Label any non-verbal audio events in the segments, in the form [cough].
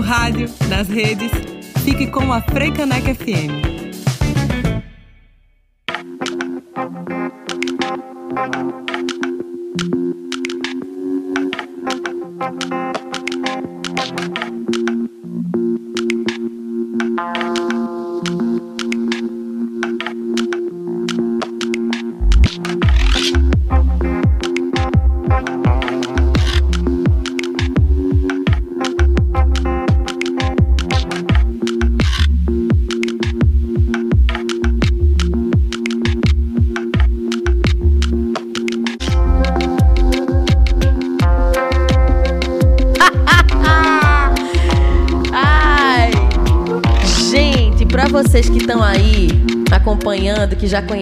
Rádio, nas redes, fique com a Freicaneca FM.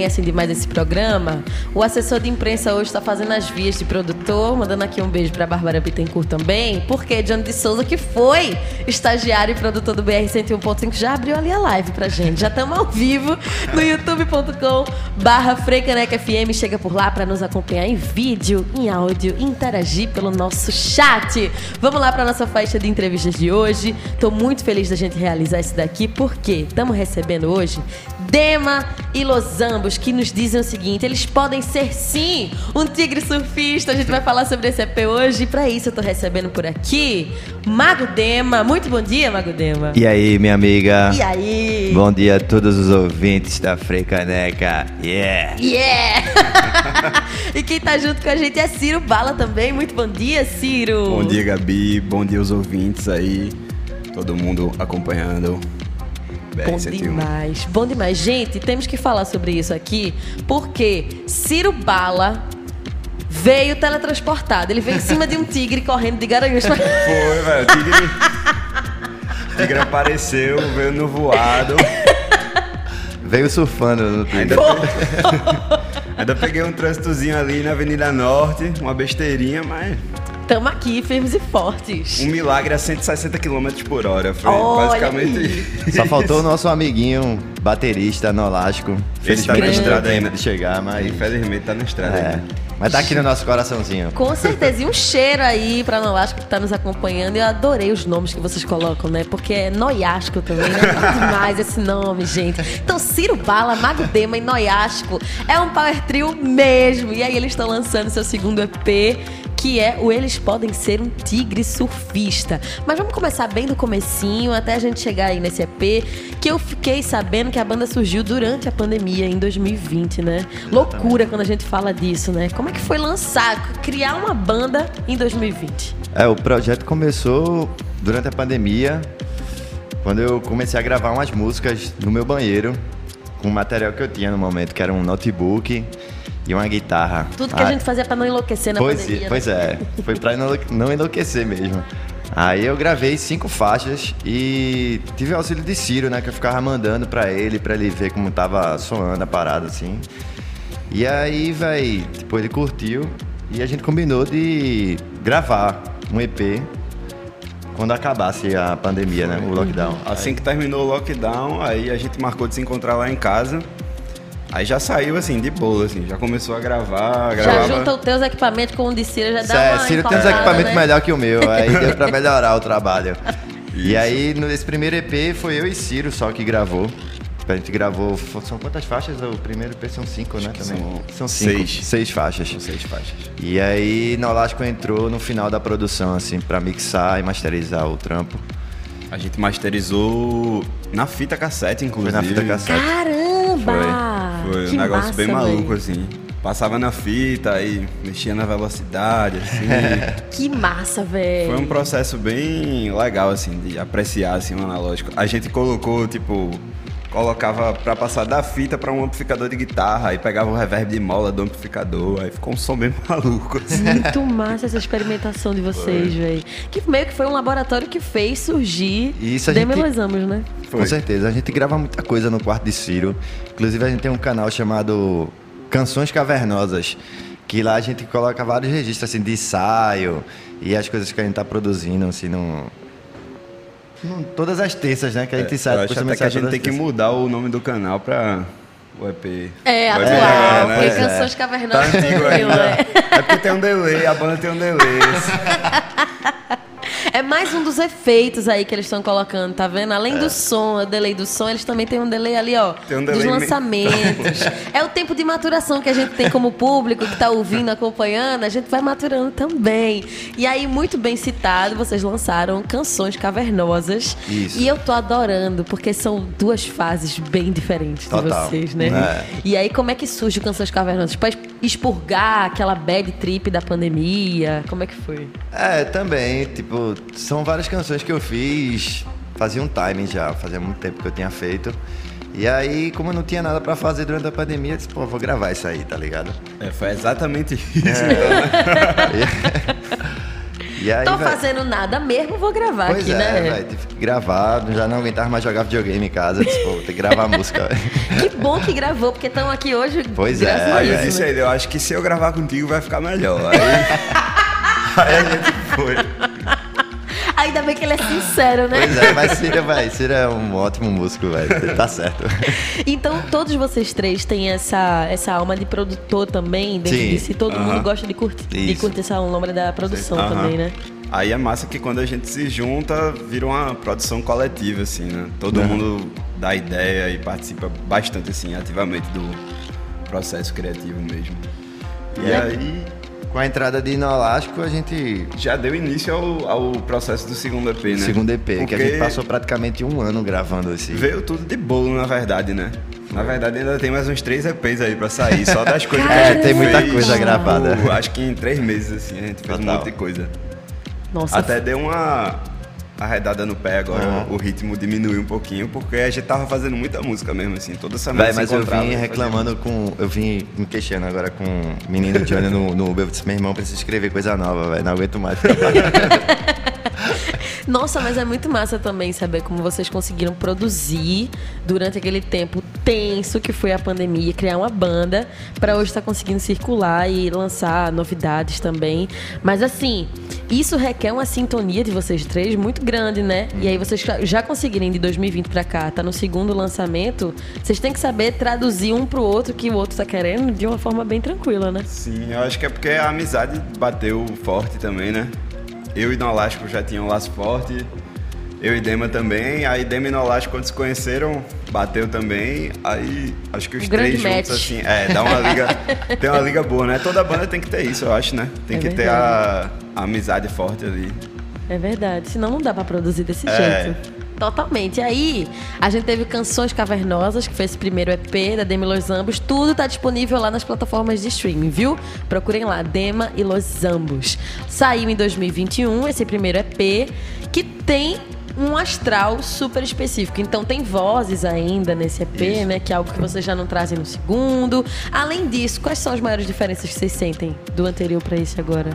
Conhecem demais esse programa, o assessor de imprensa hoje está fazendo as vias de produtor, mandando aqui um beijo pra Bárbara Bittencourt também, porque Johnny de Souza, que foi estagiário e produtor do BR 101.5, já abriu ali a live pra gente. Já estamos ao vivo no youtube.com barra FM. Chega por lá para nos acompanhar em vídeo, em áudio, interagir pelo nosso chat. Vamos lá para nossa faixa de entrevistas de hoje. Tô muito feliz da gente realizar isso daqui, porque estamos recebendo hoje Dema e Los Ambos, que nos dizem o seguinte: eles podem ser sim um tigre surfista. A gente vai falar sobre esse EP hoje. E pra isso eu tô recebendo por aqui Mago Dema. Muito bom dia, Mago Dema. E aí, minha amiga? E aí? Bom dia a todos os ouvintes da Frecaneca. Yeah! Yeah! [laughs] e quem tá junto com a gente é Ciro Bala também. Muito bom dia, Ciro. Bom dia, Gabi. Bom dia aos ouvintes aí. Todo mundo acompanhando. Bom BR-101. demais, bom demais. Gente, temos que falar sobre isso aqui, porque Ciro Bala veio teletransportado. Ele veio em cima de um tigre correndo de Garanhuns. Foi, velho. O tigre. o tigre apareceu, veio no voado. Veio surfando no Ainda, Twitter. [laughs] ainda peguei um trânsitozinho ali na Avenida Norte, uma besteirinha, mas Tamo aqui, firmes e fortes. um milagre a 160 km por hora. Foi Olha basicamente aí. isso. Só faltou o nosso amiguinho baterista. Esse tá na Felizmente não deu estrada ainda. de chegar, mas. Infelizmente tá na estrada É. ainda. Mas tá aqui no nosso coraçãozinho. Com certeza. E um cheiro aí pra Nolasco que tá nos acompanhando. Eu adorei os nomes que vocês colocam, né? Porque é Noiasco também, né? Tá demais [laughs] esse nome, gente. Então, Ciro Bala, Mago Dema e Noiasco é um power trio mesmo. E aí eles estão lançando seu segundo EP, que é o Eles Podem Ser um Tigre Surfista. Mas vamos começar bem do comecinho, até a gente chegar aí nesse EP, que eu fiquei sabendo que a banda surgiu durante a pandemia, em 2020, né? Loucura quando a gente fala disso, né? Como é que foi lançar, criar uma banda em 2020? É, o projeto começou durante a pandemia, quando eu comecei a gravar umas músicas no meu banheiro, com o material que eu tinha no momento, que era um notebook e uma guitarra. Tudo que a Ah, gente fazia pra não enlouquecer na pois, pandemia. né? Pois é, foi pra enlouque- não enlouquecer mesmo. Aí eu gravei cinco faixas e tive o auxílio de Ciro, né? Que eu ficava mandando pra ele, pra ele ver como tava soando a parada, assim. E aí, véi, tipo, ele curtiu e a gente combinou de gravar um EP quando acabasse a pandemia, né? O lockdown. Assim que terminou o lockdown, aí a gente marcou de se encontrar lá em casa. Aí já saiu assim, de boa, assim, já começou a gravar, Já gravava. junta os teus equipamentos com o de Ciro, já dá Sério, uma Ciro tem uns equipamentos né? melhor que o meu, aí [laughs] deu pra melhorar o trabalho. E aí, nesse primeiro EP, foi eu e Ciro só que gravou. A gente gravou. São quantas faixas? O primeiro EP são cinco, né? Também. são cinco. seis. Seis faixas. São seis faixas. E aí, Nolasco entrou no final da produção, assim, pra mixar e masterizar o trampo. A gente masterizou na fita cassete, Foi inclusive. na fita cassete. Caramba! Foi Que um negócio massa, bem maluco, véi. assim. Passava na fita, aí mexia na velocidade, assim. [laughs] Que massa, velho. Foi um processo bem legal, assim, de apreciar, assim, o analógico. A gente colocou, tipo... Colocava pra passar da fita pra um amplificador de guitarra, aí pegava o reverb de mola do amplificador, aí ficou um som bem [laughs] maluco, assim. Muito massa essa experimentação de vocês, velho. Que meio que foi um laboratório que fez surgir E isso a Demi gente- né? Foi. Com certeza. A gente grava muita coisa no quarto de Ciro. Inclusive, a gente tem um canal chamado Canções Cavernosas, que lá a gente coloca vários registros assim, de ensaio e as coisas que a gente tá produzindo, assim, no... Todas as terças, né? Que a gente Eu sai. acho costuma até que a gente tem que mudar o nome do canal pra o EP. É, atual, melhorar, porque Pois é. Canções Tá Cavernosas antigo sumiu, ainda. né? É porque tem um delay, a banda tem um delay. [laughs] É mais um dos efeitos aí que eles estão colocando, tá vendo? Além É. do som, o delay do som, eles também têm um delay ali, ó, Tem um dos delay me- lançamentos. [laughs] é o tempo de maturação que a gente tem como público que tá ouvindo, acompanhando, a gente vai maturando também. E aí, muito bem citado, vocês lançaram canções cavernosas. Isso. E eu tô adorando, porque são duas fases bem diferentes de Total. vocês, né? É. E aí, como é que surge o Canções Cavernosas? Expurgar aquela bad trip da pandemia? Como é que foi? É, também, tipo, são várias canções que eu fiz, fazia um timing já, fazia muito tempo que eu tinha feito. E aí, como eu não tinha nada pra fazer durante a pandemia, eu disse, pô, vou gravar isso aí, tá ligado? É, foi exatamente isso. [laughs] [laughs] E aí, Tô véi, fazendo nada mesmo, vou gravar Pois aqui, é, né? velho, tive que gravar, já não aguentava mais jogar videogame em casa, disse, pô, vou ter que gravar música. véi. Que bom que gravou, porque estão aqui hoje. Pois é, a Aí eu isso, disse a ele, eu acho que se eu gravar contigo vai ficar melhor. Aí, [laughs] aí a gente foi. Ainda bem que ele é sincero, né? Pois é, mas Cira, vai, Cira é um ótimo músico, velho, tá certo. [laughs] Então, todos vocês três têm essa, essa alma de produtor também dentro Sim. de si. Todo Aham. mundo gosta de curtir, de Isso. curtir essa lombra da produção Aham. também, né? Aí é massa que quando a gente se junta, vira uma produção coletiva, assim, né? Todo mundo dá ideia e participa bastante, assim, ativamente do processo criativo mesmo. E É. aí Com a entrada de Inolástico, a gente. já deu início ao, ao processo do segundo EP, né? Segundo EP, que a Porque gente passou praticamente um ano gravando esse. Veio tudo de bolo, na verdade, né? Na verdade, ainda tem mais uns três EPs aí pra sair, só das coisas que a É, gente tem muita fez, coisa tipo, gravada. Acho que em três meses, assim, a gente fez um Total. monte de coisa. Nossa, Até deu uma arredada no pé agora, Uhum. o ritmo diminuiu um pouquinho, porque a gente tava fazendo muita música mesmo, assim, toda Véi, se mas eu vim reclamando com. Eu vim me queixando agora com o menino Johnny no, no Uber. Eu disse, meu irmão, preciso escrever coisa nova, velho. Não aguento mais ficar parado." [laughs] [laughs] [laughs] [laughs] Nossa, mas é muito massa também saber como vocês conseguiram produzir durante aquele tempo tenso que foi a pandemia, criar uma banda para hoje estar conseguindo circular e lançar novidades também. Mas assim, isso requer uma sintonia de vocês três muito grande, né? E aí vocês já- já conseguirem de 2020 para cá, tá no segundo lançamento, vocês têm que saber traduzir um pro outro que o outro tá querendo de uma forma bem tranquila, né? Sim, eu acho que é porque a amizade bateu forte também, né? Eu e Nolasco já tinham um laço forte, eu e Dema também. Aí Dema e Nolasco, quando se conheceram, bateu também. Aí acho que os Um três juntos, match. assim, é, dá uma liga. [laughs] tem uma liga boa, né? Toda banda tem que ter isso, eu acho, né? Tem É que ter a, a amizade forte ali. É verdade, senão não dá pra produzir desse É. jeito. Totalmente. E aí, a gente teve Canções Cavernosas, que foi esse primeiro EP da Demi Los Ambos. Tudo tá disponível lá nas plataformas de streaming, viu? Procurem lá, Dema e Los Ambos. Saiu em 2021 esse primeiro EP, que tem um astral super específico. Então tem vozes ainda nesse EP, né? Que é algo que vocês já não trazem no segundo. Além disso, quais são as maiores diferenças que vocês sentem do anterior pra esse agora?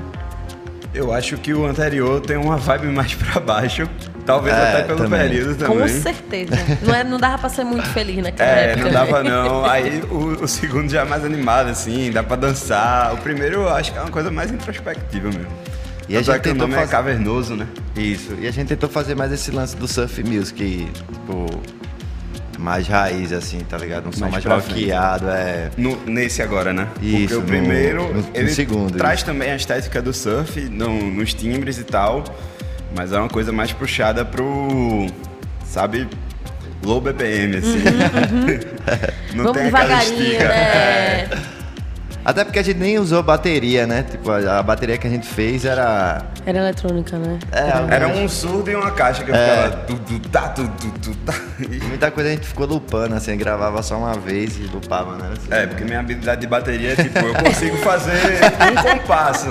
Eu acho que o anterior tem uma vibe mais pra baixo. Talvez É, até pelo também. período também. Com certeza. Não, é, não dava pra ser muito feliz naquela É, época. não né? dava não. Aí o, o segundo já é mais animado, assim, dá pra dançar. O primeiro eu acho que é uma coisa mais introspectiva mesmo. E a é gente que o tentou nome é fazer- cavernoso, né? Isso. E a gente tentou fazer mais esse lance do surf music, tipo, mais raiz, assim, tá ligado? Um som Mais mais rockeado, é. No- nesse agora, né? Isso, Porque o primeiro, no- no ele segundo, traz isso. também a estética do surf no- nos timbres e tal, mas é uma coisa mais puxada pro, sabe, low BPM, assim. [laughs] Não Vamos tem aquela devagarinho, estica. né? Até porque a gente nem usou bateria, né? Tipo, a, a bateria que a gente fez era. Era eletrônica, né? É, Era um surdo e uma caixa que É. ficava tu, tu, tá, tu, tu, tu, tá. [laughs] Muita coisa a gente ficou lupando, assim, gravava só uma vez e lupava, né? Assim, É, porque minha habilidade de bateria é tipo, eu consigo fazer [laughs] um compasso.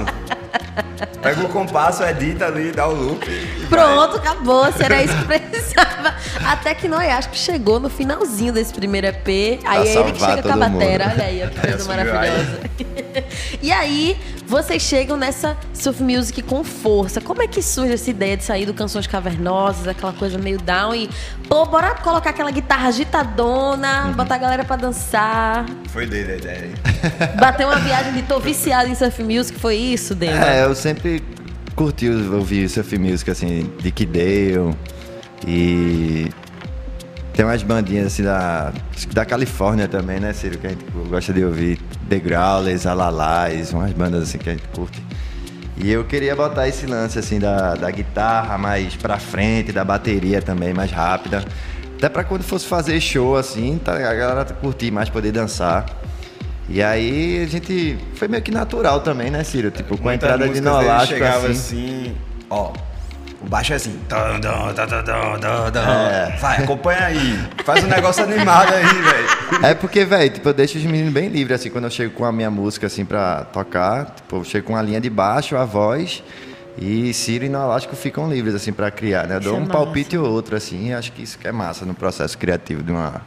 Pega o compasso, edita ali, dá o loop. Pronto, acabou. Se era isso que precisava. Até que nós acho que chegou no finalzinho desse primeiro EP. Aí é ele que chega com a mundo. bateria. Olha aí, ó, que coisa maravilhosa. e [laughs] aí, vocês chegam nessa surf music com força. Como é que surge essa ideia de sair do Canções Cavernosas, aquela coisa meio down e... Pô, bora colocar aquela guitarra agitadona, Uhum. botar a galera pra dançar. Foi dele a ideia. hein? [laughs] Bater uma viagem de tô viciado em surf music, foi isso, Dema? É, eu sempre curti ouvir surf music, assim, de Kidale e tem umas bandinhas assim da, acho que da Califórnia também, né, Ciro, que a gente gosta de ouvir, The Growlers, Alalais, umas bandas assim que a gente curte. E eu queria botar esse lance assim da, da guitarra mais pra frente, da bateria também mais rápida. Até pra quando fosse fazer show assim, tá, a galera curtir mais, poder dançar. E aí a gente. Foi meio que natural também, né, Ciro? Tipo, com a entrada de Nolasco chegava assim. assim, ó. O baixo é assim. É. Vai, acompanha aí. Faz um negócio animado aí, velho. É porque, velho, tipo, eu deixo os meninos bem livres, assim, quando eu chego com a minha música, assim, pra tocar. Tipo, eu chego com a linha de baixo, a voz. E Ciro e Nolasco ficam livres, assim, pra criar, né? Eu dou é um massa. palpite ou outro, assim, e acho que isso que é massa no processo criativo de uma,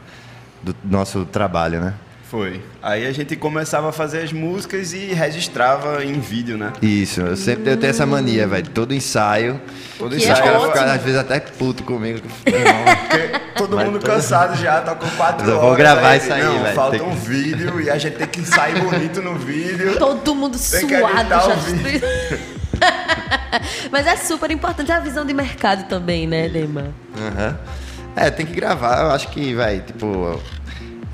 do nosso trabalho, né? Foi. Aí a gente começava a fazer as músicas e registrava em vídeo, né? Isso, eu sempre eu tenho essa mania, velho. Todo ensaio. Todo Que Os é ensaio caras ótimo. ficam, às vezes, até puto comigo. [laughs] Não, Porque todo mundo todo- cansado já, tá com quatro eu horas. vou gravar aí, isso aí, não, velho, Falta tem um vídeo e a gente tem que sair [laughs] bonito no vídeo. Todo mundo Tem suado, já o. [laughs] Mas é super importante a visão de mercado também, né, Dema? Aham. É, tem que gravar. Eu acho que, velho, tipo.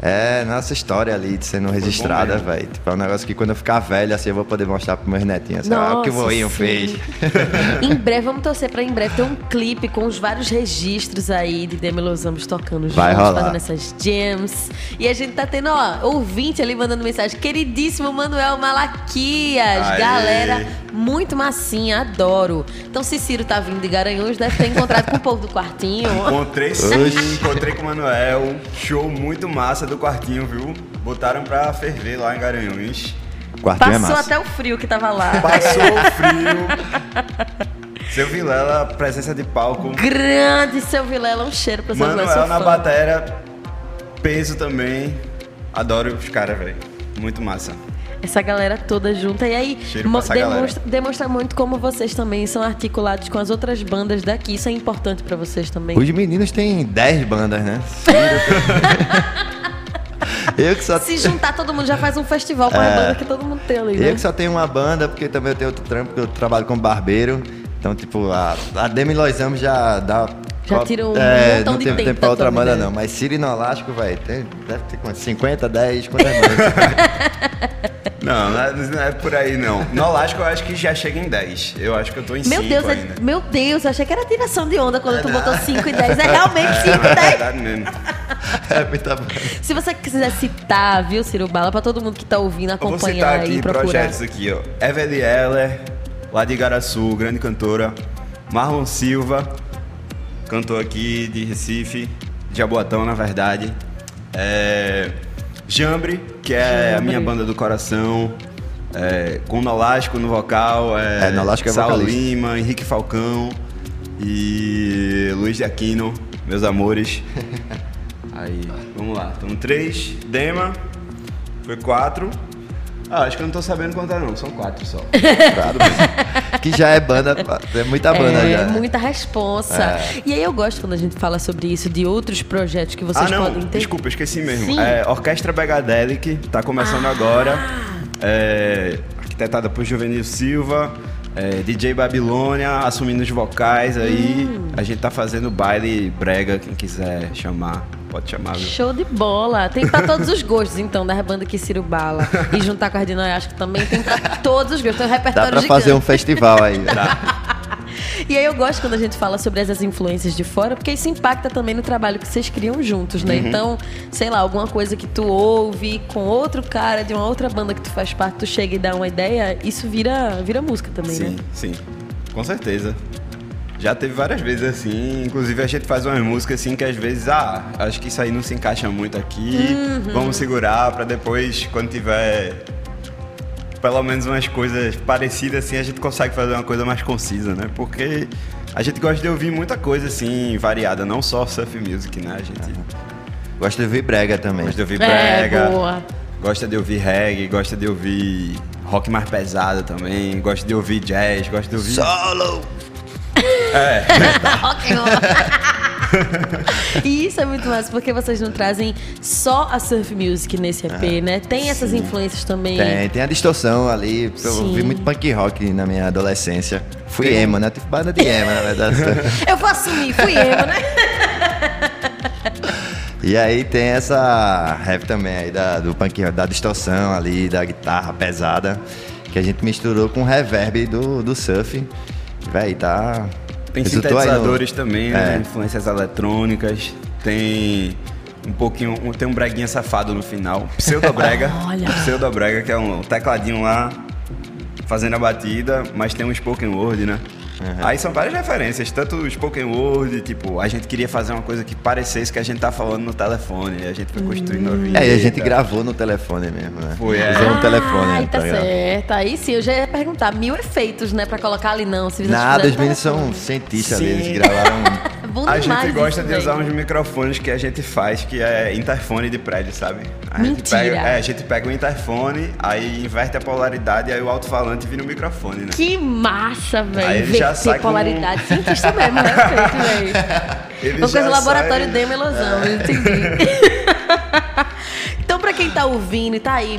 É nossa história ali de sendo registrada, velho. Tipo, é um negócio que quando eu ficar velho, assim, eu vou poder mostrar pros meus netinhos. Assim, ah, o que o Nossa, voinho sim. fez. [laughs] em breve, vamos torcer pra em breve ter um clipe com os vários registros aí de Demi Lousamos tocando Vai juntos, rolar. fazendo essas jams. E a gente tá tendo, ó, ouvinte ali mandando mensagem. Queridíssimo Manuel Malaquias. Aê. Galera, muito massinha, adoro. Então, se Ciro tá vindo de Garanhuns, deve ter encontrado com o povo do quartinho. Encontrei sim, encontrei com o Manuel. Show muito massa do quartinho, viu? Botaram pra ferver lá em Garanhuns. Quartinho é Passou massa. até o frio que tava lá. Passou o frio. Seu Vilela, presença de palco. Grande seu Vilela, um cheiro pra seu Vilela. Manuel na fã. bateria. Peso também. Adoro os caras, velho. Muito massa. Essa galera toda junta. E aí demonstra, demonstra muito como vocês também são articulados com as outras bandas daqui. Isso é importante pra vocês também. Os meninos têm 10 bandas, né? [laughs] eu que só. Se juntar todo mundo já faz um festival com a É. banda que todo mundo tem ali, né? Eu que só tenho uma banda, porque também eu tenho outro trampo, porque eu trabalho como barbeiro. Então, tipo, a, a Demi Loisamos já dá. Já tira um é, montão não de tem tempo tempo da pra outra tua banda, não. Mas Siri Nolasco, velho, tem- deve ter quantas? 50, 10, quantas bandas? [laughs] Não, não é, não é por aí, não. No Elástico eu acho que já chega em 10. Eu acho que eu tô em 5 Meu Deus, é- ainda. meu Deus, eu achei que era tiração de onda quando tu botou 5 e 10. É realmente 5 e [laughs] É 10. verdade mesmo. é muita banda. Se você quiser citar, viu, Ciro Bala, pra todo mundo que tá ouvindo, Eu vou acompanhar citar aí aqui e procurar. projetos aqui, ó. Evelyn Heller, lá de Igaraçu, grande cantora. Marlon Silva, cantor aqui de Recife, de Jaboatão, na verdade. É, Jambre, que é a Jambre. minha banda do coração. É, com Nolasco no vocal. É, É, Nolasco é vocalista. Lima, Henrique Falcão e Luiz de Aquino, meus amores. [laughs] Aí, vamos lá. Então, três. Dema, foi quatro. Ah, acho que eu não tô sabendo contar não, são quatro só. [laughs] Claro, mas- que já é banda, é muita banda é, já. né? muita responsa. E aí eu gosto quando a gente fala sobre isso, de outros projetos que vocês ah, não, podem ter. desculpa, esqueci mesmo. Sim. É, Orquestra Begadelic, tá começando Ah. agora. É, arquitetada por Juvenil Silva. é, DJ Babilônia assumindo os vocais aí. Hum. A gente tá fazendo baile brega, quem quiser chamar, pode chamar, viu? Show de bola. Tem pra todos os gostos, então, da banda que Ciro Bala. E juntar com a Ardinói, acho que também tem pra todos os gostos. Tem um Dá repertório pra gigante. fazer um festival aí. [laughs] E aí eu gosto quando a gente fala sobre essas influências de fora, porque isso impacta também no trabalho que vocês criam juntos, Uhum. né? Então, sei lá, alguma coisa que tu ouve com outro cara de uma outra banda que tu faz parte, tu chega e dá uma ideia, isso vira, vira música também, Sim, né? sim. Com certeza. Já teve várias vezes assim, inclusive a gente faz umas músicas assim que às vezes, ah, acho que isso aí não se encaixa muito aqui, Uhum. vamos segurar pra depois, quando tiver pelo menos umas coisas parecidas assim, a gente consegue fazer uma coisa mais concisa, né? Porque a gente gosta de ouvir muita coisa assim, variada, não só surf music, né? A gente Gosto de ouvir brega também. gosta de ouvir É, brega, boa. gosta de ouvir reggae, gosta de ouvir rock mais pesado também, gosta de ouvir jazz, gosta de ouvir... Solo! [laughs] Roll. [laughs] e isso é muito massa, porque vocês não trazem só a surf music nesse EP, né? Tem essas influências também. Tem, tem a distorção ali. Eu Sim. ouvi muito punk rock na minha adolescência. Fui emo, né? Tive banda de emo, na verdade. [laughs] Eu vou assumir, fui emo, né? e aí tem essa rap também aí da, do punk rock, da distorção ali, da guitarra pesada. que a gente misturou com reverb do, do surf. Véi, tá. Tem resultou aí no- sintetizadores também, né? É. Influências eletrônicas. Tem um pouquinho. um- Tem um breguinha safado no final. Pseudobrega. [laughs] Olha. Pseudobrega, que é um tecladinho lá fazendo a batida, mas tem um spoken word, né? Aí são várias referências, tanto o spoken word, tipo, a gente queria fazer uma coisa que parecesse que a gente tá falando no telefone, e a gente foi construindo a vida. É, e a gente gravou no telefone mesmo, né? Foi, é. Usou um telefone. Ai, né, tá ligado? certo. Aí sim, eu já ia perguntar. Mil efeitos, né? Pra colocar ali, não. Se Nada, os meninos telefone. são cientistas ali, eles gravaram. É Bom A demais gente gosta de usar uns microfones que a gente faz, que é interfone de prédio, sabe? A gente Mentira. pega, é, a gente pega o interfone, aí inverte a polaridade, aí o alto-falante vira o microfone, né? Que massa, velho. Aí ele já sai com- polaridade. Cientista mesmo, [laughs] respeito, velho. Ele Uma coisa laboratório sai- Demo ilusão, eu entendi. [laughs] então, pra quem tá ouvindo e tá aí,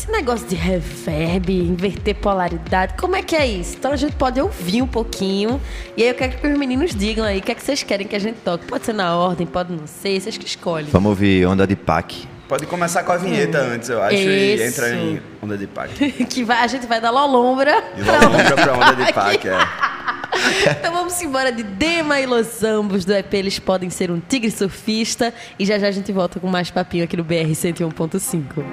esse negócio de reverb, inverter polaridade, como é que é isso? Então a gente pode ouvir um pouquinho. E aí eu quero que os meninos digam aí o que é que vocês querem que a gente toque. Pode ser na ordem, pode não ser, vocês que escolhem. Vamos ouvir Onda de Pac. Pode começar com a vinheta antes, eu acho, e Isso. entra em onda de pack. [laughs] que vai, a gente vai da Lolombra E vamos pra onda de [laughs] pack, é. [laughs] Então vamos embora de Dema e Los Ambos do EP Eles Podem Ser um Tigre Surfista. E já já a gente volta com mais papinho aqui no BR 101.5.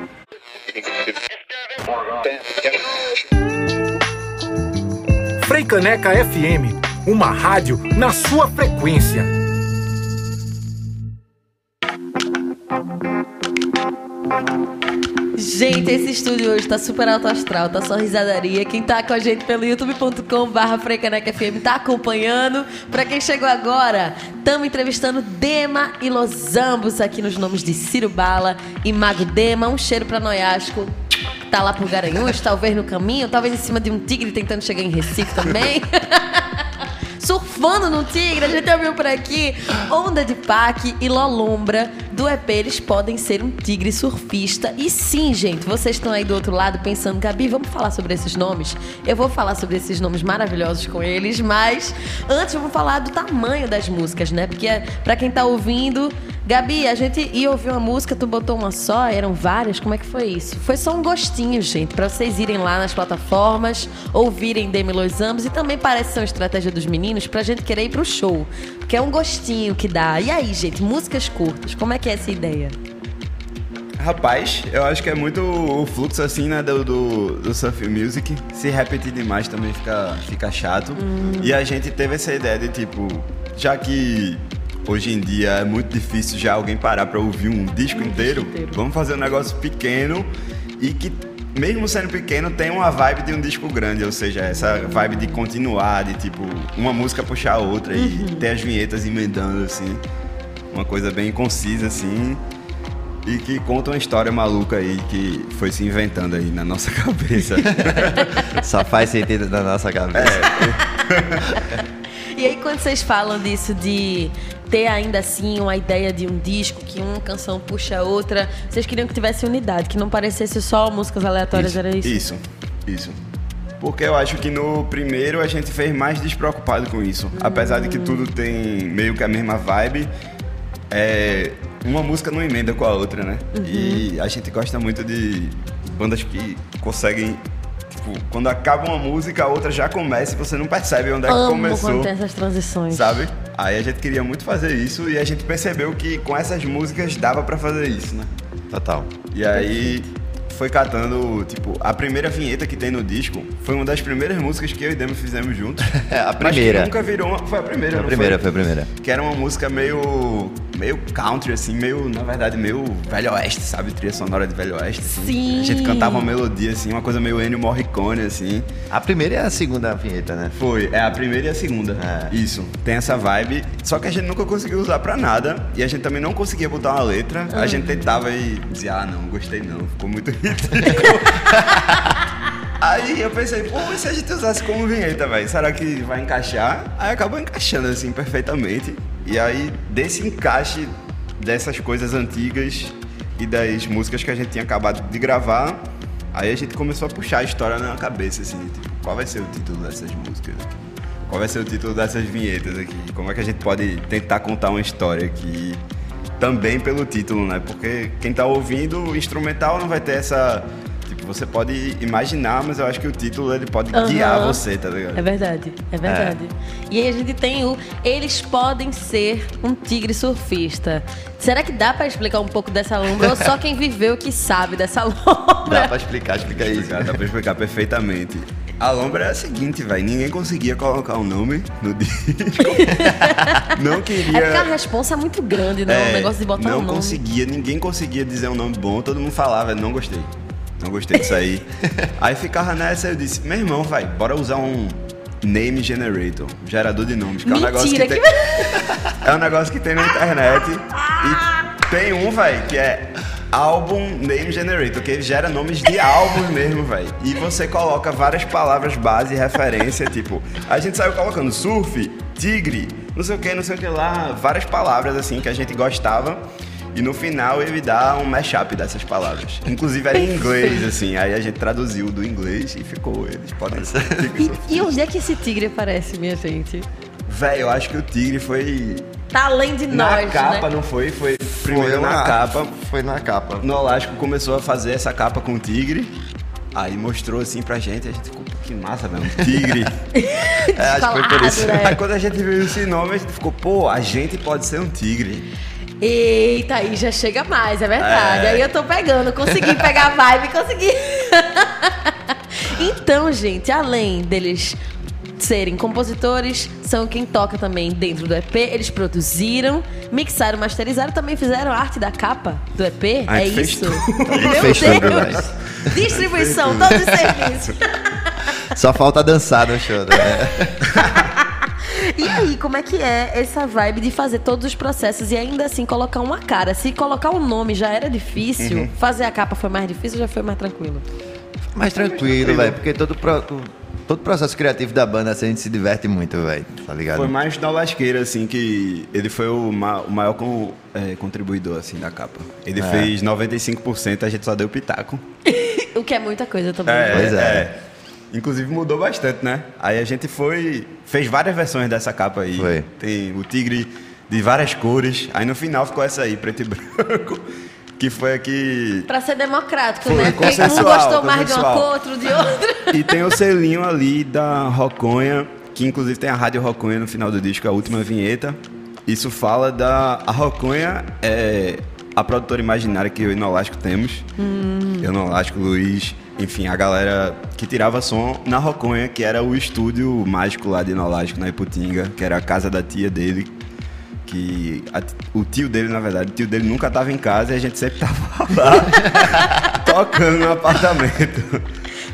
Freicaneca FM, uma rádio na sua frequência. Gente, esse estúdio hoje tá super alto astral, tá só risadaria. Quem tá com a gente pelo youtube.com barra FM tá acompanhando. Pra quem chegou agora, estamos entrevistando Dema e Los Ambos aqui nos nomes de Ciro Bala e Mago Dema. Um cheiro pra Noiasco. Tá lá por Garanhuns, talvez no caminho, talvez em cima de um tigre tentando chegar em Recife também. [laughs] Surfando no Tigre, a gente ouviu por aqui Onda de Pac e Lolombra do EP Eles Podem Ser um Tigre Surfista. E sim, gente, vocês estão aí do outro lado pensando, Gabi, vamos falar sobre esses nomes? Eu vou falar sobre esses nomes maravilhosos com eles, mas antes vamos falar do tamanho das músicas, né? Porque pra quem tá ouvindo, Gabi, a gente ia ouvir uma música, tu botou uma só, eram várias, como é que foi isso? Foi só um gostinho, gente, pra vocês irem lá nas plataformas, ouvirem Demi Los Ambos e também parece ser uma estratégia dos meninos pra gente querer ir pro show, porque é um gostinho que dá. E aí, gente, músicas curtas, como é que é essa ideia? Rapaz, eu acho que é muito o fluxo assim, né, do, do, do surf music. Se repetir demais também fica, fica chato. E a gente teve essa ideia de tipo, já que hoje em dia é muito difícil já alguém parar pra ouvir um disco inteiro, inteiro. vamos fazer um negócio pequeno e que mesmo sendo pequeno tem uma vibe de um disco grande, ou seja, essa vibe de continuar, de tipo, uma música puxar a outra e ter as vinhetas emendando assim. Uma coisa bem concisa assim. E que conta uma história maluca aí que foi se inventando aí na nossa [laughs] cabeça. [laughs] Só faz sentido na nossa cabeça. [laughs] E aí, quando vocês falam disso de ter ainda assim uma ideia de um disco, que uma canção puxa a outra, vocês queriam que tivesse unidade, que não parecesse só músicas aleatórias, era isso? Isso, isso. Porque eu acho que no primeiro a gente fez mais despreocupado com isso. Apesar de que tudo tem meio que a mesma vibe, é, uma música não emenda com a outra, né? Uhum. E a gente gosta muito de bandas que conseguem. Tipo, quando acaba uma música, a outra já começa e você não percebe onde é que Amo começou. quando tem essas transições. Sabe? Aí a gente queria muito fazer isso e a gente percebeu que com essas músicas dava pra fazer isso, né? Total. E aí foi catando, tipo, a primeira vinheta que tem no disco foi uma das primeiras músicas que eu e Demo fizemos juntos. [laughs] É, a primeira. nunca virou uma, foi a primeira, Foi a primeira, foi a primeira. Que era uma música meio meio country assim, meio, na verdade, meio velho oeste, sabe? Trilha sonora de velho oeste assim. Sim. A gente cantava uma melodia assim, uma coisa meio Ennio Morricone assim. A primeira e a segunda vinheta, né? Foi, é a primeira e a segunda. É. Isso. Tem essa vibe. Só que a gente nunca conseguiu usar pra nada. E a gente também não conseguia botar uma letra. A gente tentava e dizia, ah, não, gostei não. Ficou muito [laughs] Aí eu pensei, pô, se a gente usasse como vinheta, velho? Será que vai encaixar? Aí acabou encaixando assim perfeitamente. E aí, desse encaixe dessas coisas antigas e das músicas que a gente tinha acabado de gravar, aí a gente começou a puxar a história na cabeça, assim, tipo, qual vai ser o título dessas músicas? Qual vai ser o título dessas vinhetas aqui? Como é que a gente pode tentar contar uma história aqui? Também pelo título, né? Porque quem tá ouvindo o instrumental não vai ter essa. Tipo, Você pode imaginar, mas eu acho que o título ele pode Aham. guiar você, tá ligado? É verdade, é verdade. E aí a gente tem o Eles podem ser um tigre surfista. Será que dá pra explicar um pouco dessa lombra? ou só [laughs] quem viveu que sabe dessa lombra? Dá pra explicar, explica isso. Dá pra explicar perfeitamente. A lombra é a seguinte, velho. Ninguém conseguia colocar um nome no disco. [laughs] não É porque queria. a responsa é muito grande, né? o é, negócio de botar não um nome. conseguia, ninguém conseguia dizer um nome bom, todo mundo falava, não gostei. Não gostei disso aí. [laughs] aí ficava nessa, eu disse, meu irmão, vai, bora usar um name generator, gerador de nomes, que é um negócio que, Mentira, tem, [laughs] é um negócio que tem na internet e tem um, vai, que é álbum name generator, que ele gera nomes de álbuns mesmo, velho. E você coloca várias palavras base e referência, [laughs] tipo, a gente saiu colocando surf, tigre, não sei o que, não sei o que lá, várias palavras assim que a gente gostava. E no final ele dá um mashup dessas palavras. Inclusive era em inglês, assim. Aí a gente traduziu do inglês e ficou. Eles podem ser. E, e onde é que esse tigre aparece, minha gente? Véi, eu acho que o tigre foi. Tá além de Na nós, capa, né? não foi? Foi primeiro Foi na lá. capa. Foi na capa. Nolasco começou a fazer essa capa com o tigre. Aí mostrou assim pra gente, a gente ficou, "Pô, que massa, velho, um tigre. [laughs] É, acho que foi por isso. Descolado, Aí né? quando a gente viu esse nome, a gente ficou, pô, a gente pode ser um tigre. Eita, aí já chega mais, é verdade. É. Aí eu tô pegando, consegui pegar a vibe, consegui. [laughs] então, gente, além deles serem compositores, são quem toca também dentro do EP. Eles produziram, mixaram, masterizaram, também fizeram a arte da capa do EP. A é gente fez isso? Meu tudo, Deus! Distribuição, todos os serviços. [laughs] Só falta dançar no show, né? [laughs] E aí, como é que é essa vibe de fazer todos os processos e ainda assim colocar uma cara? Se colocar um nome já era difícil, Uhum. fazer a capa foi mais difícil ou já foi mais tranquilo? Mais tranquilo, velho, porque todo, pro, todo processo criativo da banda assim, a gente se diverte muito, velho, tá ligado? Foi mais na lasqueira, assim, que ele foi o, ma- o maior con- é, contribuidor, assim, da capa. Ele É. fez 95%, a gente só deu pitaco. [laughs] O que é muita coisa também. Pois é. Inclusive mudou bastante, né? Aí a gente foi. fez várias versões dessa capa aí. Foi. Tem o tigre de várias cores. Aí no final ficou essa aí, preto e [laughs] branco. Que foi aqui. Pra ser democrático, Foi, né? Porque um gostou mais de uma cor, outro de outra. [laughs] E tem o selinho ali da Roconha, que inclusive tem a Rádio Roconha no final do disco, a última vinheta. Isso fala da. A Roconha é a produtora imaginária que eu e Nolasco temos. Eu, Nolasco, Luiz, enfim, a galera que tirava som na Roconha, que era o estúdio mágico lá de Nolasco, na Iputinga, que era a casa da tia dele. Que a- o tio dele, na verdade, o tio dele nunca tava em casa e a gente sempre tava [laughs] lá tocando no apartamento.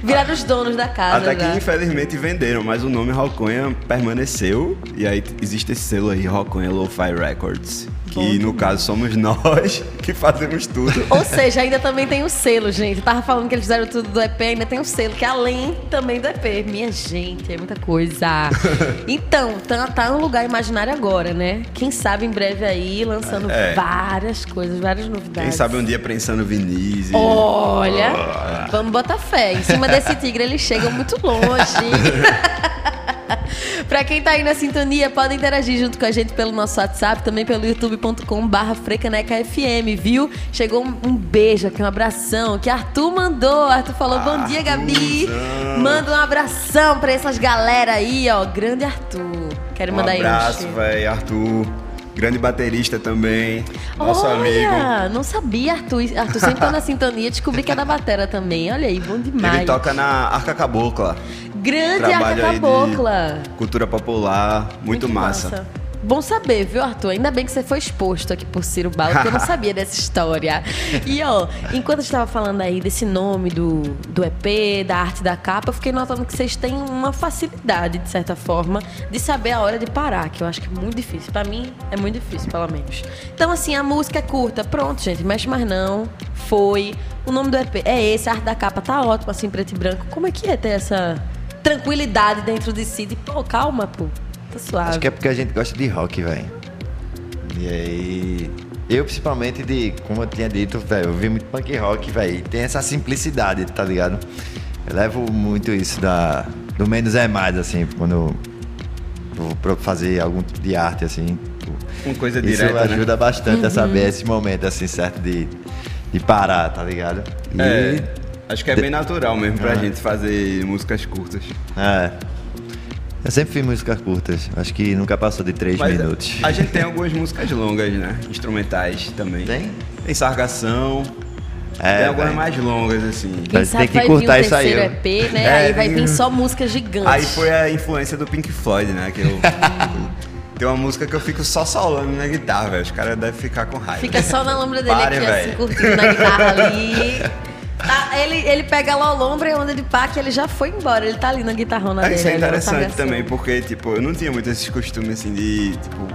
Viraram os donos da casa. Até que já. infelizmente venderam, mas o nome Roconha permaneceu. E aí existe esse selo aí, Roconha Lo-Fi Records. Que no caso somos nós [laughs] que fazemos tudo. Ou seja, ainda também tem o selo, gente. Eu tava falando que eles fizeram tudo do EP, ainda tem o selo, que é além também do EP. Minha gente, é muita coisa. [laughs] Então, tá, tá um lugar imaginário agora, né? Quem sabe em breve aí, lançando É. várias coisas, várias novidades. Quem sabe um dia prensando Vinícius. Olha, vamos botar fé. Em cima desse tigre, eles chegam muito longe. [laughs] [laughs] pra quem tá aí na sintonia, pode interagir junto com a gente pelo nosso WhatsApp, também pelo youtube.com barra frecanecafm, viu? Chegou um, um beijo aqui, um abração, que Arthur mandou. Arthur falou, bom dia, Gabi. Manda um abração pra essas galera aí, ó. Grande Arthur. Quero Um mandar abraço, aí um velho, Arthur. Grande baterista também. Nosso Olha, amigo. não sabia, Arthur. Arthur sempre tá na [laughs] sintonia, descobri que é da batera também. Olha aí, bom demais. Ele toca na Arca Cabocla. Grande Arca Trabalho de Cabocla. Cultura popular. Muito, massa. Bom saber, viu, Arthur? Ainda bem que você foi exposto aqui por Ciro Bala, porque eu não [laughs] sabia dessa história. E, ó, enquanto eu estava falando aí desse nome do, do EP, da arte da capa, eu fiquei notando que vocês têm uma facilidade, de certa forma, de saber a hora de parar, que eu acho que é muito difícil. Pra mim, é muito difícil, pelo menos. Então, assim, a música é curta. Pronto, gente, mexe mais não. Foi. O nome do EP é esse, a arte da capa tá ótimo, assim, preto e branco. Como é que é ter essa tranquilidade dentro de si? De, pô, calma, pô. Tá suave. Acho que é porque a gente gosta de rock, velho. E aí. Eu, principalmente, de, como eu tinha dito, velho, eu vi muito punk rock, velho. E tem essa simplicidade, tá ligado? Eu levo muito isso da, do menos é mais, assim, quando eu vou fazer algum tipo de arte, assim. Com coisa Isso direta, né? ajuda bastante a saber esse momento, assim, certo? De, de parar, tá ligado? E É, Acho que é bem natural mesmo pra gente fazer músicas curtas. É. Eu sempre fiz músicas curtas. Acho que nunca passou de três Mas minutos. A gente tem [laughs] algumas músicas longas, né? Instrumentais também. Tem? Tem Sargação. É, tem algumas velho. mais longas, assim. Mas tem que vai cortar isso aí. EP, né? É, aí vai vir só músicas gigantes. Aí foi a influência do Pink Floyd, né? Que eu. [laughs] tem uma música que eu fico só solando na guitarra, velho. Os caras devem ficar com raiva. Fica só na lombra dele Pare, aqui, assim, velho. curtindo na guitarra ali. [laughs] Tá, ele, ele pega lá o lombra e onda de pá que ele já foi embora. Ele tá ali na guitarrona É, dele. isso é interessante também, porque, tipo, eu não tinha muito esses costumes, assim, de, tipo,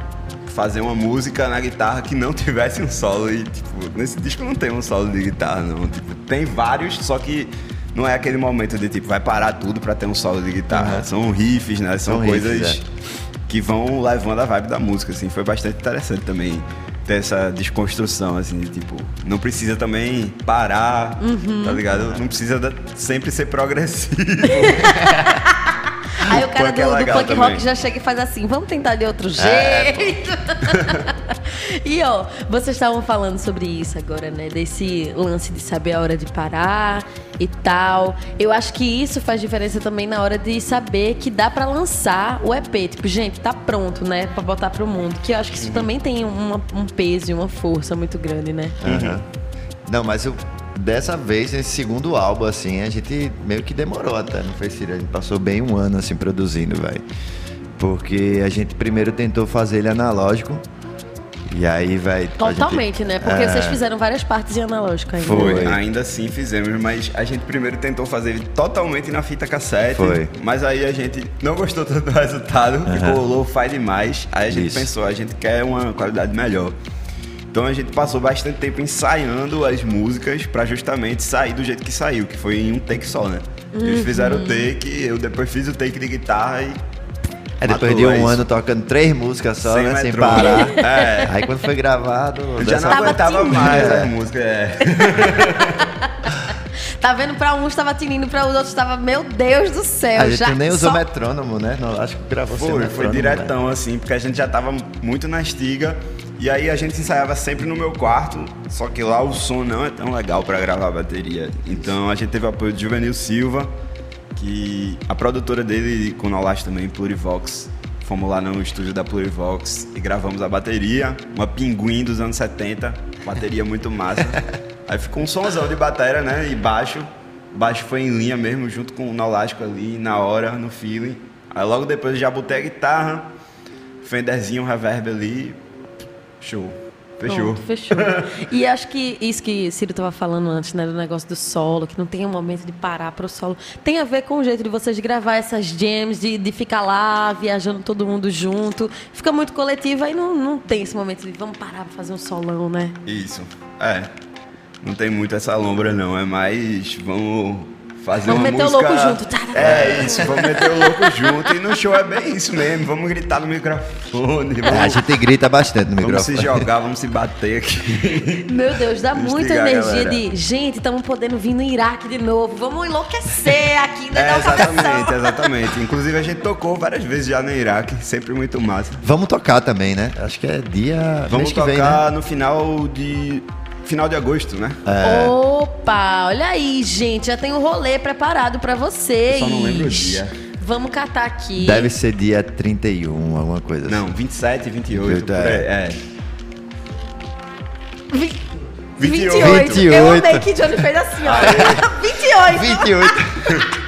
fazer uma música na guitarra que não [laughs] tivesse um solo. E, tipo, nesse disco não tem um solo de guitarra, não. Tipo, tem vários, só que não é aquele momento de, tipo, vai parar tudo pra ter um solo de guitarra. São riffs, né? São, São coisas riffs, que vão levando a vibe da música, assim. Foi bastante interessante também ter essa desconstrução, assim, de, tipo, não precisa também parar, Uhum. tá ligado? Não precisa sempre ser progressivo. [laughs] Aí o cara é do, do punk rock já chega e faz assim, vamos tentar de outro É, jeito. [laughs] e ó, vocês estavam falando sobre isso agora, né? Desse lance de saber a hora de parar e tal. Eu acho que isso faz diferença também na hora de saber que dá pra lançar o EP. Tipo, gente, tá pronto, né? Pra botar pro mundo. Que eu acho que isso também tem uma- um peso e uma força muito grande, né? Aham. Não, mas eu, dessa vez, nesse segundo álbum, assim, a gente meio que demorou até, não foi, Ciro? A gente passou bem um ano, assim, produzindo, velho. Porque a gente primeiro tentou fazer ele analógico. E aí, velho. Totalmente, né? Porque É. vocês fizeram várias partes em analógico ainda. Foi. Ainda assim fizemos, mas a gente primeiro tentou fazer ele totalmente na fita cassete. Foi. Mas aí a gente não gostou tanto do resultado, ficou lo-fi demais. Aí a gente Isso. pensou, a gente quer uma qualidade melhor. Então a gente passou bastante tempo ensaiando as músicas pra justamente sair do jeito que saiu, que foi em um take só, né? Eles fizeram o take, eu depois fiz o take de guitarra e. É, depois matou, de um é ano tocando três músicas só, Sem né? Sem metrô. parar. É. Aí quando foi gravado. Eu já não Tava aguentava tinindo. mais É. as músicas. É. [laughs] Tá vendo? Pra uns tava tinindo, pra os outros tava, meu Deus do céu. A gente já nem usou só- metrônomo, né? Não, acho que gravou sem Foi, metrônomo. foi né? diretão, assim, porque a gente já tava muito na estiga. E aí a gente ensaiava sempre no meu quarto, só que lá o som não é tão legal pra gravar a bateria. Então a gente teve o apoio de Juvenil Silva, que a produtora dele com o Nolash também, Plurivox. Fomos lá no estúdio da Plurivox e gravamos a bateria, uma pinguim dos anos 70, bateria muito massa. [laughs] aí ficou um somzão de bateria, né? E baixo. Baixo foi em linha mesmo, junto com o Nolástico ali, na hora, no feeling. Aí logo depois eu já botei a guitarra, Fenderzinho, reverb ali. Show. Fechou. Pronto, fechou. [laughs] e acho que isso que Ciro tava falando antes, né, do negócio do solo, que não tem um momento de parar pro solo, tem a ver com o jeito de vocês gravar essas jams, de, de ficar lá, viajando todo mundo junto. Fica muito coletivo, aí não, não tem esse momento de vamos parar pra fazer um solão, né? Isso. É. Não tem muito essa lombra não, é mais vamos fazer Vamos uma meter o música... louco junto. Tá, tá, tá. É isso, vamos meter o louco junto. E no show é bem isso mesmo, vamos gritar no microfone, É, a vamos, gente grita bastante no vamos se microfone. jogar, vamos se bater aqui. Meu Deus, dá muita a energia de gente, estamos podendo vir no Iraque de novo, vamos enlouquecer aqui, né? É, exatamente, exatamente. Inclusive a gente tocou várias vezes já no Iraque, sempre muito massa. Vamos tocar também, né? Acho que é dia. Vamos mês que tocar vem, né? no final de. Final de agosto, né? Opa, olha aí, gente, já tem um rolê preparado pra vocês. Eu só não lembro o dia. Vamos catar aqui. Deve ser dia 31, alguma coisa assim. Não, 27, 28, por aí. É. É. Vi- 28. 28. Eu amei que Johnny fez assim, ó. 28. 28. [laughs] [laughs]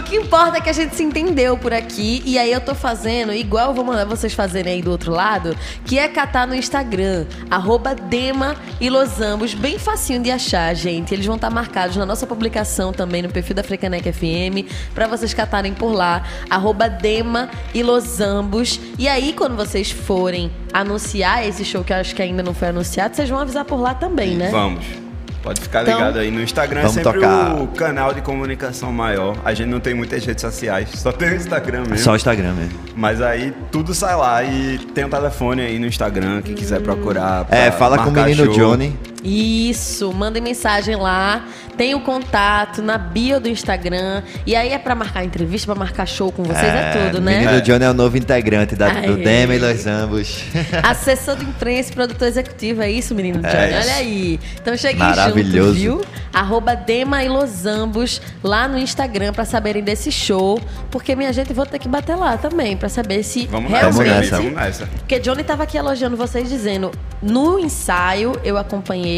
O que importa é que a gente se entendeu por aqui. E aí eu tô fazendo igual eu vou mandar vocês fazerem aí do outro lado, que é catar no Instagram, arroba Dema e Losambos. Bem facinho de achar, gente. Eles vão estar marcados na nossa publicação também no perfil da Frecanec FM, pra vocês catarem por lá, arroba Dema e Losambos. E aí, quando vocês forem anunciar esse show que eu acho que ainda não foi anunciado, vocês vão avisar por lá também, né? Vamos. Pode ficar Então, ligado aí no Instagram, é vamos sempre tocar. o canal de comunicação maior. A gente não tem muitas redes sociais, só tem o Instagram mesmo. Só o Instagram mesmo. Mas aí tudo sai lá e tem o telefone aí no Instagram, quem quiser procurar. É, fala com o menino show. Johnny. Isso, mandem mensagem lá. Tem o contato na bio do Instagram. E aí é pra marcar entrevista, pra marcar show com vocês, é, tudo, o né? Menino Johnny é o novo integrante da, do. Dema e Los Ambos. [laughs] Assessor de imprensa e produtor executivo, é isso, menino Johnny? É isso. Olha aí. Então cheguem Maravilhoso. junto, viu? Arroba Dema e Los Ambos lá no Instagram pra saberem desse show. Porque, minha gente, vou ter que bater lá também pra saber se Vamos nessa, realmente... nessa. vamos nessa. Porque Johnny tava aqui elogiando vocês, dizendo: no ensaio eu acompanhei,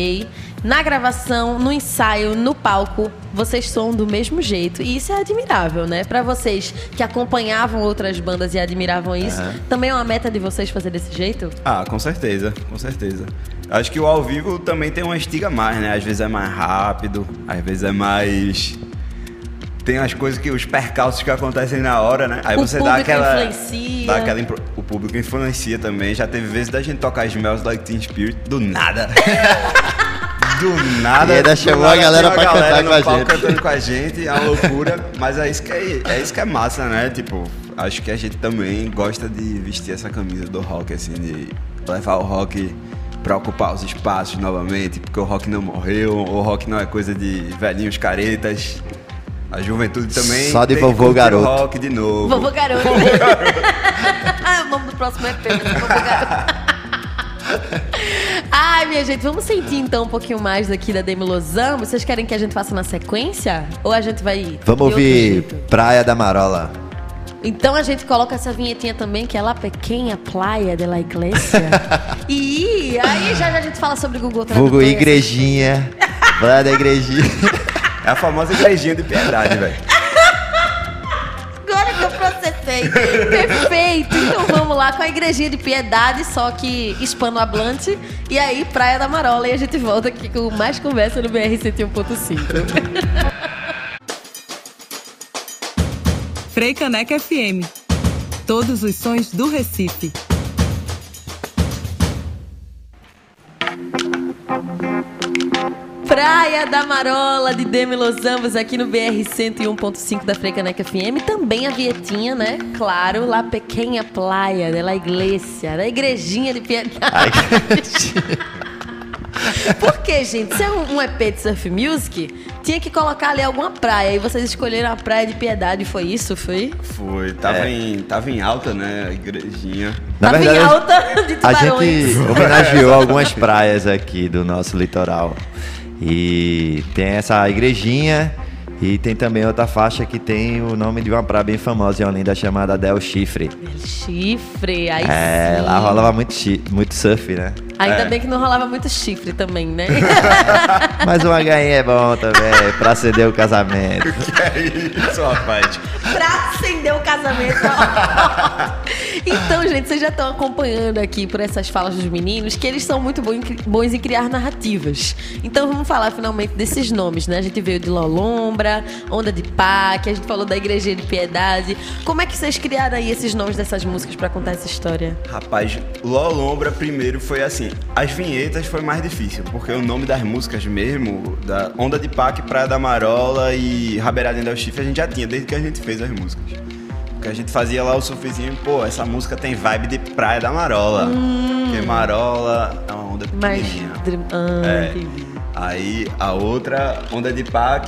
na gravação, no ensaio, no palco, vocês são do mesmo jeito. E isso é admirável, né? Pra vocês que acompanhavam outras bandas e admiravam isso, também é uma meta de vocês fazer desse jeito? Ah, com certeza, com certeza. Acho que o ao vivo também tem uma estiga mais, né? Às vezes é mais rápido, às vezes é mais. Tem as coisas que os percalços que acontecem na hora, né? Aí O você dá aquela. influencia. Dá aquela impro- O público influencia também. Já teve vezes da gente tocar Smells Like Teen Spirit do nada. [laughs] do nada. E ainda do chamou nada a galera pra uma galera cantar com a gente. cantando com a gente, é uma loucura. Mas é isso que é, é isso que é massa, né? Tipo, acho que a gente também gosta de vestir essa camisa do rock, assim, de levar o rock pra ocupar os espaços novamente, porque o rock não morreu, o rock não é coisa de velhinhos caretas. A juventude também. Só de vovô garoto. Rock de novo. Vovô Garoto. ah, o nome do próximo é Pedro, Vovô Garoto. [laughs] [laughs] Ai, minha gente, vamos sentir então um pouquinho mais daqui da Demi Lozamo. Vocês querem que a gente faça na sequência? Ou a gente vai. Vamos ouvir? Praia da Marola. Então a gente coloca essa vinhetinha também, que é La Pequena Praia de la Iglesia. [laughs] e aí já, já a gente fala sobre Google Tradutor. Vulgo e essas Igrejinha. Praia da Igrejinha. É a famosa igrejinha de piedade, velho. Agora que eu processei. Perfeito. Então vamos lá com a igrejinha de piedade, só que hispanohablante. E aí, Praia da Marola. E a gente volta aqui com mais conversa no BR 101.5. Frei Caneca FM. Todos os sons do Recife. Praia da Marola de Demi Los Ambos aqui no BR 101.5 da Frecaneca FM. Também a vietinha, né? Claro, La Pequena Praia de la Iglesia, da igrejinha de piedade. [laughs] Por que, gente? Se é um, EP de surf music, tinha que colocar ali alguma praia. E vocês escolheram a Praia de Piedade, foi isso? Foi? Foi. Tava, em, tava em alta, né? A igrejinha. Na Tava verdade, em alta de A tubarões. gente homenageou algumas praias aqui do nosso litoral. E tem essa igrejinha e tem também outra faixa que tem o nome de uma praia bem famosa em Olinda chamada Del Chifre. Chifre, aí É, sim. lá rolava muito, muito surf, né? Ainda É. bem que não rolava muito chifre também, né? [laughs] Mas um HM é bom também, pra acender o casamento. [laughs] Que é isso, rapaz? pra acender o casamento. então, gente, vocês já estão acompanhando aqui por essas falas dos meninos que eles são muito bons em criar narrativas. Então vamos falar finalmente desses nomes, né? A gente veio de Lolombra, Onda de Pá, que a gente falou da Igrejinha de Piedade. Como é que vocês criaram aí esses nomes dessas músicas pra contar essa história? Rapaz, Lolombra primeiro foi assim. As vinhetas foi mais difícil, porque o nome das músicas mesmo, da Onda de Pac, Praia da Marola e Rabeirada em Del Chifre, a gente já tinha desde que a gente fez as músicas. Porque a gente fazia lá o surfzinho, pô, essa música tem vibe de Praia da Marola. Porque Marola é uma onda pequenininha. dr- Ah, É. entendi. Aí a outra, Onda de Pac,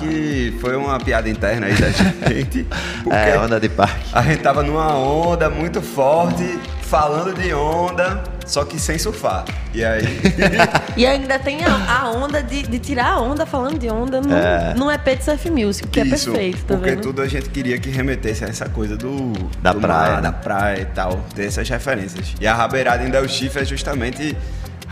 foi uma piada interna aí da [laughs] gente. É, onda de parque. A gente tava numa onda muito forte, falando de onda, só que sem surfar. E aí. [laughs] E ainda tem a, a onda de, de tirar a onda falando de onda no, É. no EP de Surf Music, que é Isso, perfeito, tá porque vendo? tudo a gente queria que remetesse a essa coisa do Da do praia, mar, né? da praia e tal, ter essas referências. E a rabeirada em Del Chifre é justamente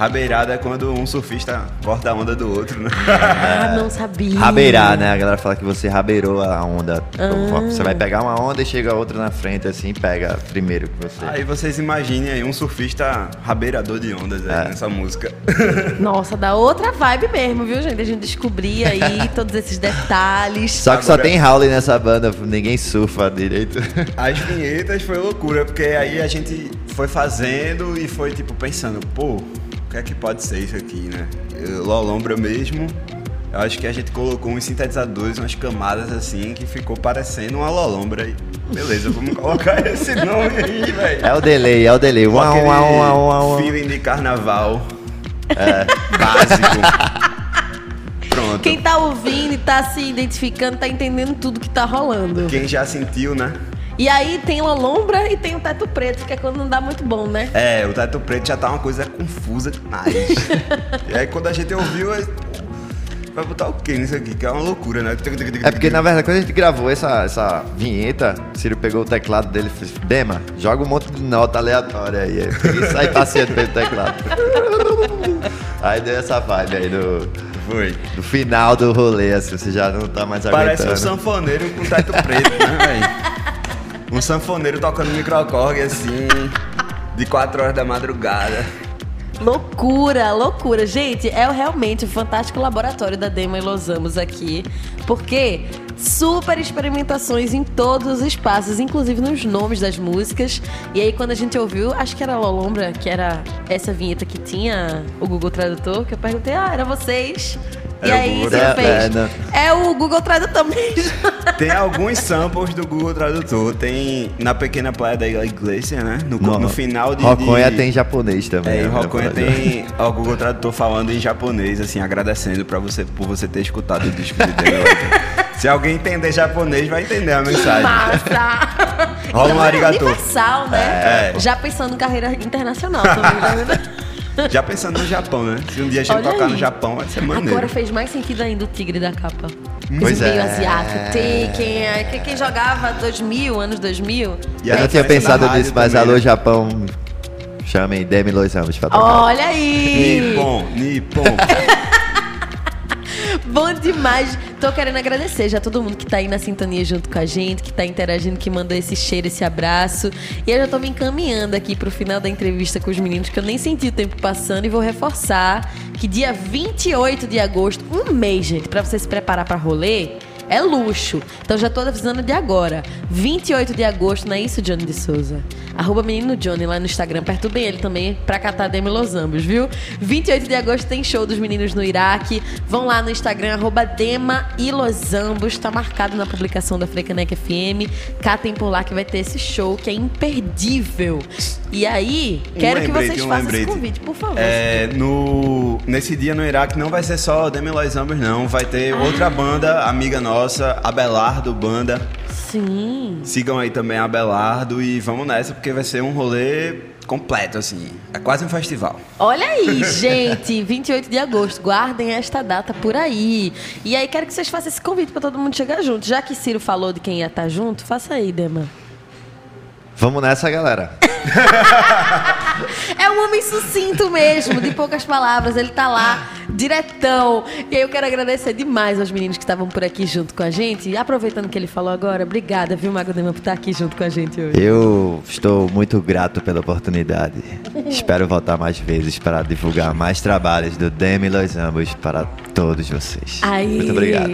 rabeirada é quando um surfista corta a onda do outro, né? Ah, não sabia. Rabeirar, né? A galera fala que você rabeirou a onda. Ah. Você vai pegar uma onda e chega outra na frente, assim, pega primeiro que você. Aí vocês imaginem aí um surfista rabeirador de ondas aí É. nessa música. [laughs] Nossa, dá outra vibe mesmo, viu, gente? A gente descobrir aí [laughs] todos esses detalhes. Só que só Agora- tem Howley nessa banda, ninguém surfa direito. [laughs] As vinhetas foi loucura, porque aí a gente foi fazendo e foi tipo pensando, pô, que é que pode ser isso aqui, né? Eu- Lolombra mesmo, eu acho que a gente colocou uns sintetizadores, umas camadas assim, que ficou parecendo uma Lolombra aí. Beleza, vamos colocar [laughs] esse nome aí, velho. É o delay, é o delay. Uau, uau, uau, uau, uau. feeling de carnaval. [laughs] Básico. Pronto. Quem tá ouvindo e tá se identificando, tá entendendo tudo que tá rolando. Quem já sentiu, né? E aí tem lombra e tem o teto preto, que é quando não dá muito bom, né? É, o teto preto já tá uma coisa confusa demais. [laughs] e aí quando a gente ouviu, aí, vai botar o que nisso aqui? Que é uma loucura, né? É porque, na verdade, quando a gente gravou essa, essa vinheta, Ciro pegou o teclado dele e fez: Dema, joga um monte de nota aleatória aí. E saí passeando pelo teclado. [laughs] Aí deu essa vibe aí do, Foi. do final do rolê, assim, você já não tá mais Parece um aguentando. sanfoneiro com teto preto, né, velho? [laughs] Um sanfoneiro tocando microcorg assim, de 4 horas da madrugada. Loucura, loucura. Gente, é realmente o fantástico laboratório da Dema e Los Amos aqui. Porque super experimentações em todos os espaços, inclusive nos nomes das músicas. E aí, quando a gente ouviu, acho que era Lolombra, que era essa vinheta que tinha o Google Tradutor, que eu perguntei, ah, era vocês? E Era o aí Google você fez. é, não. É o Google Tradutor mesmo. [laughs] Tem alguns samples do Google Tradutor. Tem na pequena praia da igreja, né? No, no final de. Roconha de... tem japonês também. É, e né, Roconha tem o [laughs] Google Tradutor falando em japonês, assim, agradecendo pra você, por você ter escutado o disco de. [laughs] Se alguém entender japonês, vai entender a mensagem. Massa! [laughs] Rola um é arigato. universal, né? É. Já pensando em carreira internacional também, né? [laughs] Já pensando no Japão, né? Se um dia a gente Olha tocar aí. no Japão, vai ser maneiro. Agora fez mais sentido ainda o tigre da capa. Pois Esse meio é. asiático. Tem quem, é- quem, quem jogava 2000, anos 2000. E Eu não tinha pensado nisso, mas também, alô né? Japão, chamem Demi Los Ramos pra tocar. Olha aí! Nippon, Nippon. [laughs] Bom demais. Tô querendo agradecer já todo mundo que tá aí na sintonia junto com a gente, que tá interagindo, que mandou esse cheiro, esse abraço. E eu já tô me encaminhando aqui pro final da entrevista com os meninos, que eu nem senti o tempo passando e vou reforçar que dia 28 de agosto, um mês, gente, pra você se preparar pra rolê, é luxo. Então já tô avisando de agora. 28 de agosto, não é isso, Johnny de Souza? Arroba menino Johnny lá no Instagram. Perturbem ele também pra catar Demi Los Ambos, viu? 28 de agosto tem show dos meninos no Iraque. Vão lá no Instagram, arroba Dema e Los Ambos. Tá marcado na publicação da Frecanec FM. Catem por lá que vai ter esse show que é imperdível. E aí, Um quero que lembrete, vocês um façam esse lembrete. convite, por favor. É, no, nesse dia no Iraque não vai ser só Demi Los Ambos, não. Vai ter outra banda, amiga nossa, Abelardo Banda. Sim. Sigam aí também a Abelardo e vamos nessa, porque vai ser um rolê completo, assim. É quase um festival. Olha aí, [laughs] gente, 28 de agosto, guardem esta data por aí. E aí quero que vocês façam esse convite pra todo mundo chegar junto. Já que Ciro falou de quem ia estar junto, faça aí, Dema. Vamos nessa, galera. [laughs] É um homem sucinto mesmo, de poucas palavras. Ele tá lá, diretão. E aí eu quero agradecer demais aos meninos que estavam por aqui junto com a gente. E aproveitando que ele falou agora, obrigada, viu, Mago Dema, por estar aqui junto com a gente hoje. Eu estou muito grato pela oportunidade. Espero voltar mais vezes para divulgar mais trabalhos do Demi Los Ambos para todos vocês. Aí. Muito obrigado.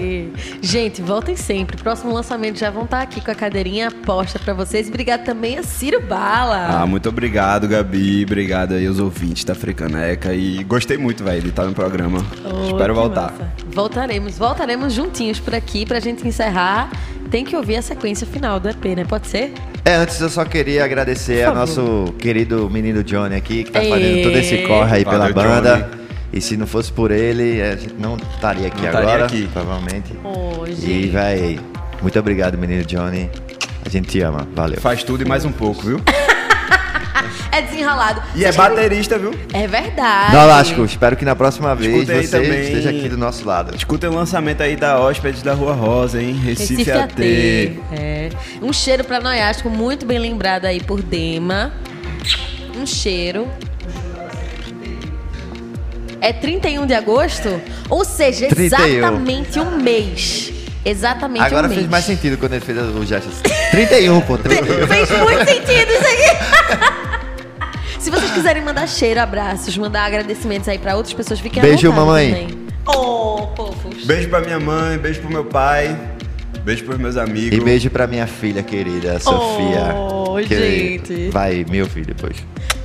Gente, voltem sempre. Próximo lançamento já vão estar aqui com a cadeirinha posta pra vocês. Obrigado também a Ciro Bala. Ah, muito obrigado, Gabi. Obrigado aí aos ouvintes da Frecaneca. E gostei muito, velho, de estar no programa. Oh, Espero voltar. massa. Voltaremos, voltaremos juntinhos por aqui pra gente encerrar. Tem que ouvir a sequência final do EP, né? Pode ser? É, antes eu só queria agradecer ao nosso querido menino Johnny aqui, que tá Ê. fazendo todo esse corre aí pela Valeu, banda. Johnny. E se não fosse por ele, a gente não estaria aqui Não estaria agora, aqui. provavelmente. Ô, E, véi, muito obrigado, menino Johnny. A gente te ama. Valeu. Faz tudo e mais um pouco, viu? [laughs] [laughs] É desenrolado. E é querem- baterista, viu? É verdade. Nolasco, espero que na próxima vez você também. esteja aqui do nosso lado. Escutem o lançamento aí da Hóspedes da Rua Rosa, hein? Recife, Recife AT. AT. É. Um cheiro pra Noiasco, muito bem lembrado aí por Dema. Um cheiro. É 31 de agosto? Ou seja, 31. exatamente um mês. Exatamente Agora um mês. fez mais sentido quando ele fez o gesto. assim. 31, pô, 31. Fez muito sentido isso aí. [laughs] Se vocês quiserem mandar cheiro, abraços, mandar agradecimentos aí pra outras pessoas, fiquem Beijo, à vontade mamãe. também. Oh, fofos. Beijo pra minha mãe, beijo pro meu pai, beijo pros meus amigos. E beijo pra minha filha querida, Sofia. Oh, que gente. Vai mil filhos depois.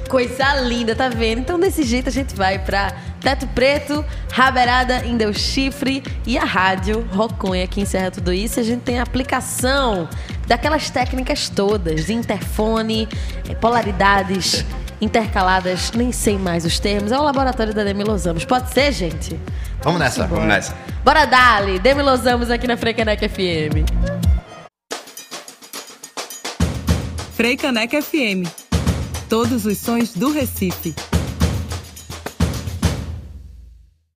Coisa linda, tá vendo? Então desse jeito a gente vai pra Teto Preto, Raberada, Indeu Chifre e a rádio Roconha que encerra tudo isso. A gente tem a aplicação daquelas técnicas todas, de interfone, eh, polaridades, intercaladas, nem sei mais os termos. É o laboratório da Demi Losamos. Pode ser, gente? Vamos nessa. Vamos nessa. Bora dali, Demi Losamos aqui na Frecanec FM. Frei Caneca FM. Todos os sons do Recife.